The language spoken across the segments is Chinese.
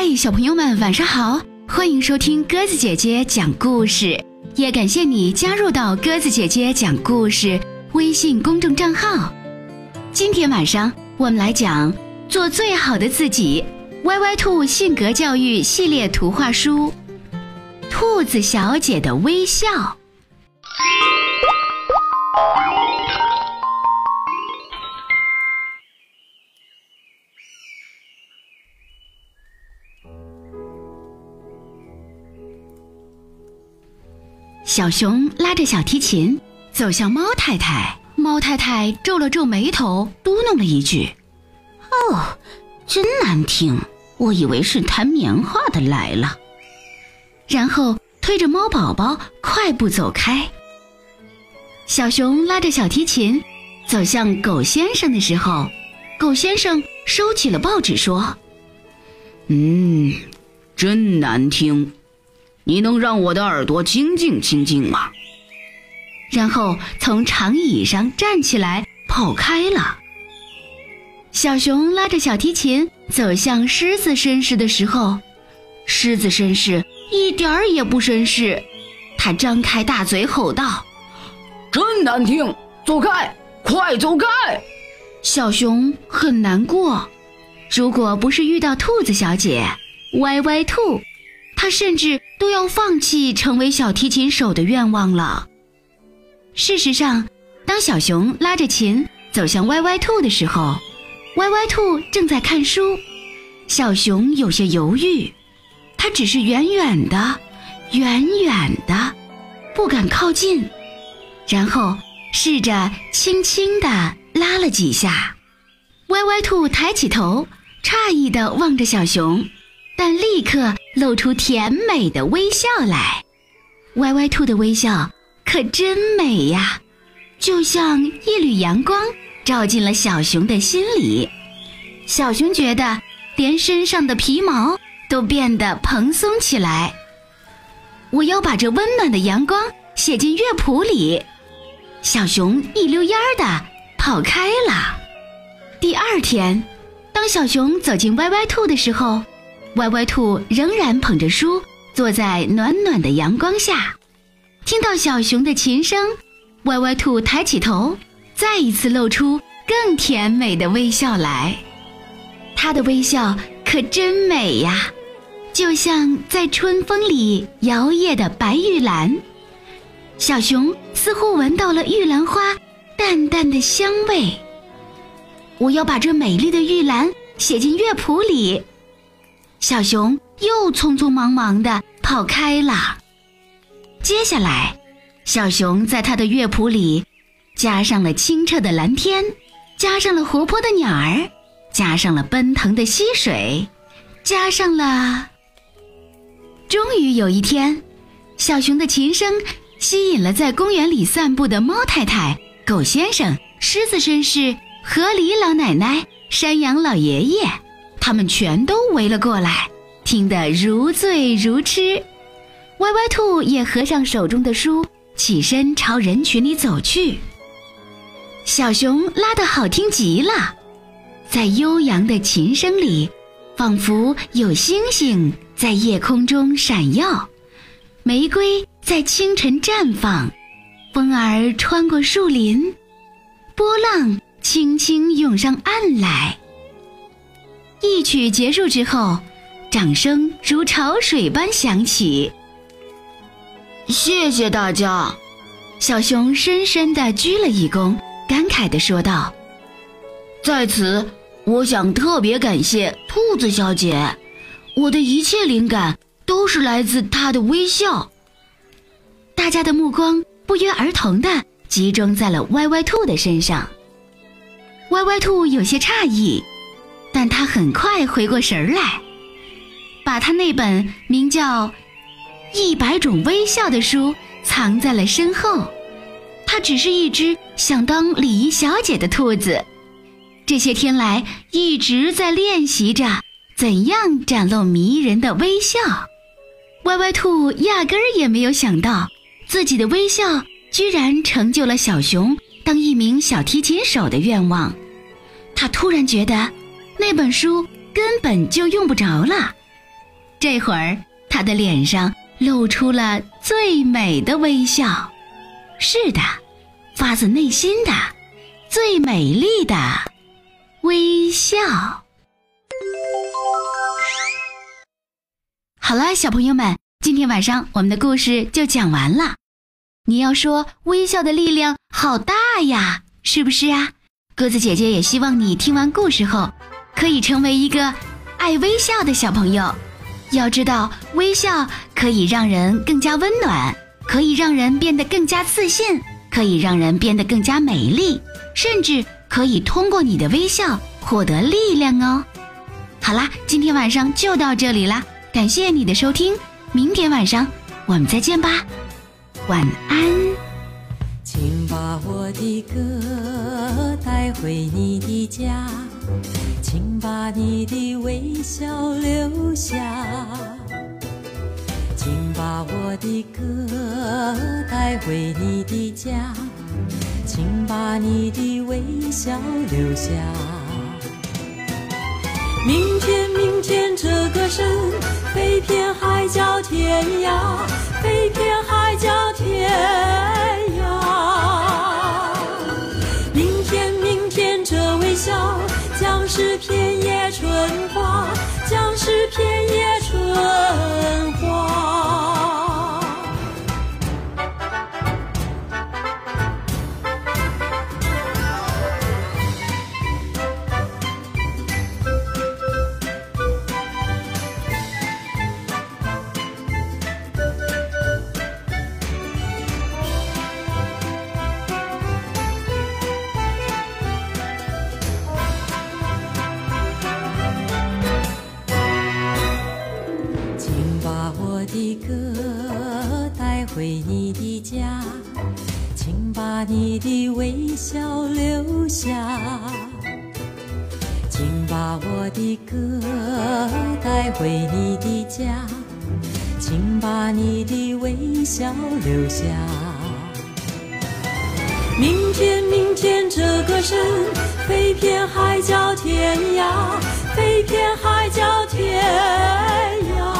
嗨，小朋友们，晚上好！欢迎收听鸽子姐姐讲故事，也感谢你加入到鸽子姐姐讲故事微信公众账号。今天晚上我们来讲《做最好的自己》歪歪兔性格教育系列图画书《兔子小姐的微笑》。小熊拉着小提琴走向猫太太，猫太太皱了皱眉头，嘟哝了一句：“哦，真难听！我以为是弹棉花的来了。”然后推着猫宝宝快步走开。小熊拉着小提琴走向狗先生的时候，狗先生收起了报纸说：“嗯，真难听。”你能让我的耳朵清静清静吗？然后从长椅上站起来跑开了。小熊拉着小提琴走向狮子绅士的时候，狮子绅士一点儿也不绅士，他张开大嘴吼道：“真难听，走开，快走开！”小熊很难过，如果不是遇到兔子小姐，歪歪兔。他甚至都要放弃成为小提琴手的愿望了。事实上，当小熊拉着琴走向歪歪兔的时候，歪歪兔正在看书。小熊有些犹豫，他只是远远的、远远的，不敢靠近，然后试着轻轻地拉了几下。歪歪兔抬起头，诧异地望着小熊。但立刻露出甜美的微笑来，歪歪兔的微笑可真美呀，就像一缕阳光照进了小熊的心里。小熊觉得连身上的皮毛都变得蓬松起来。我要把这温暖的阳光写进乐谱里。小熊一溜烟儿的跑开了。第二天，当小熊走进歪歪兔的时候。歪歪兔仍然捧着书，坐在暖暖的阳光下，听到小熊的琴声，歪歪兔抬起头，再一次露出更甜美的微笑来。他的微笑可真美呀，就像在春风里摇曳的白玉兰。小熊似乎闻到了玉兰花淡淡的香味。我要把这美丽的玉兰写进乐谱里。小熊又匆匆忙忙地跑开了。接下来，小熊在他的乐谱里加上了清澈的蓝天，加上了活泼的鸟儿，加上了奔腾的溪水，加上了……终于有一天，小熊的琴声吸引了在公园里散步的猫太太、狗先生、狮子绅士、河狸老奶奶、山羊老爷爷。他们全都围了过来，听得如醉如痴。歪歪兔也合上手中的书，起身朝人群里走去。小熊拉得好听极了，在悠扬的琴声里，仿佛有星星在夜空中闪耀，玫瑰在清晨绽放，风儿穿过树林，波浪轻轻涌上岸来。一曲结束之后，掌声如潮水般响起。谢谢大家，小熊深深地鞠了一躬，感慨地说道：“在此，我想特别感谢兔子小姐，我的一切灵感都是来自她的微笑。”大家的目光不约而同地集中在了歪歪兔的身上。歪歪兔有些诧异。但他很快回过神来，把他那本名叫《一百种微笑》的书藏在了身后。他只是一只想当礼仪小姐的兔子，这些天来一直在练习着怎样展露迷人的微笑。歪歪兔压根儿也没有想到，自己的微笑居然成就了小熊当一名小提琴手的愿望。他突然觉得。那本书根本就用不着了，这会儿他的脸上露出了最美的微笑。是的，发自内心的最美丽的微笑。好了，小朋友们，今天晚上我们的故事就讲完了。你要说微笑的力量好大呀，是不是啊？鸽子姐姐也希望你听完故事后，可以成为一个爱微笑的小朋友。要知道，微笑可以让人更加温暖，可以让人变得更加自信，可以让人变得更加美丽，甚至可以通过你的微笑获得力量哦。好啦，今天晚上就到这里啦。感谢你的收听，明天晚上我们再见吧，晚安。把我的歌带回你的家，请把你的微笑留下，请把我的歌带回你的家，请把你的微笑留下。明天，明天，这歌声飞遍海角天涯，飞遍回你的家，请把你的微笑留下，请把我的歌带回你的家，请把你的微笑留下。明天，明天，这歌声飞遍海角天涯，飞遍海角天涯。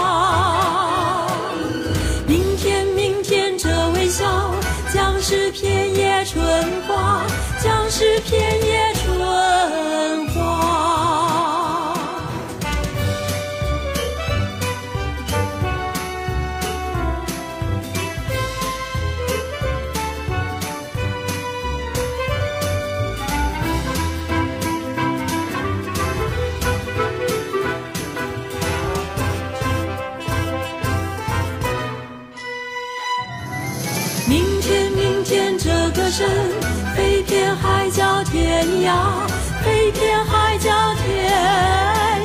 是偏。飞遍海角天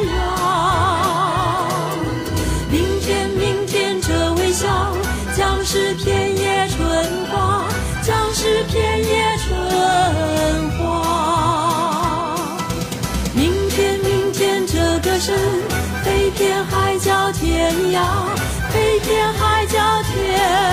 涯。明天，明天，这微笑将是片叶春花，将是片叶春花。明天，明天，这歌声飞遍海角天涯，飞遍海角天涯。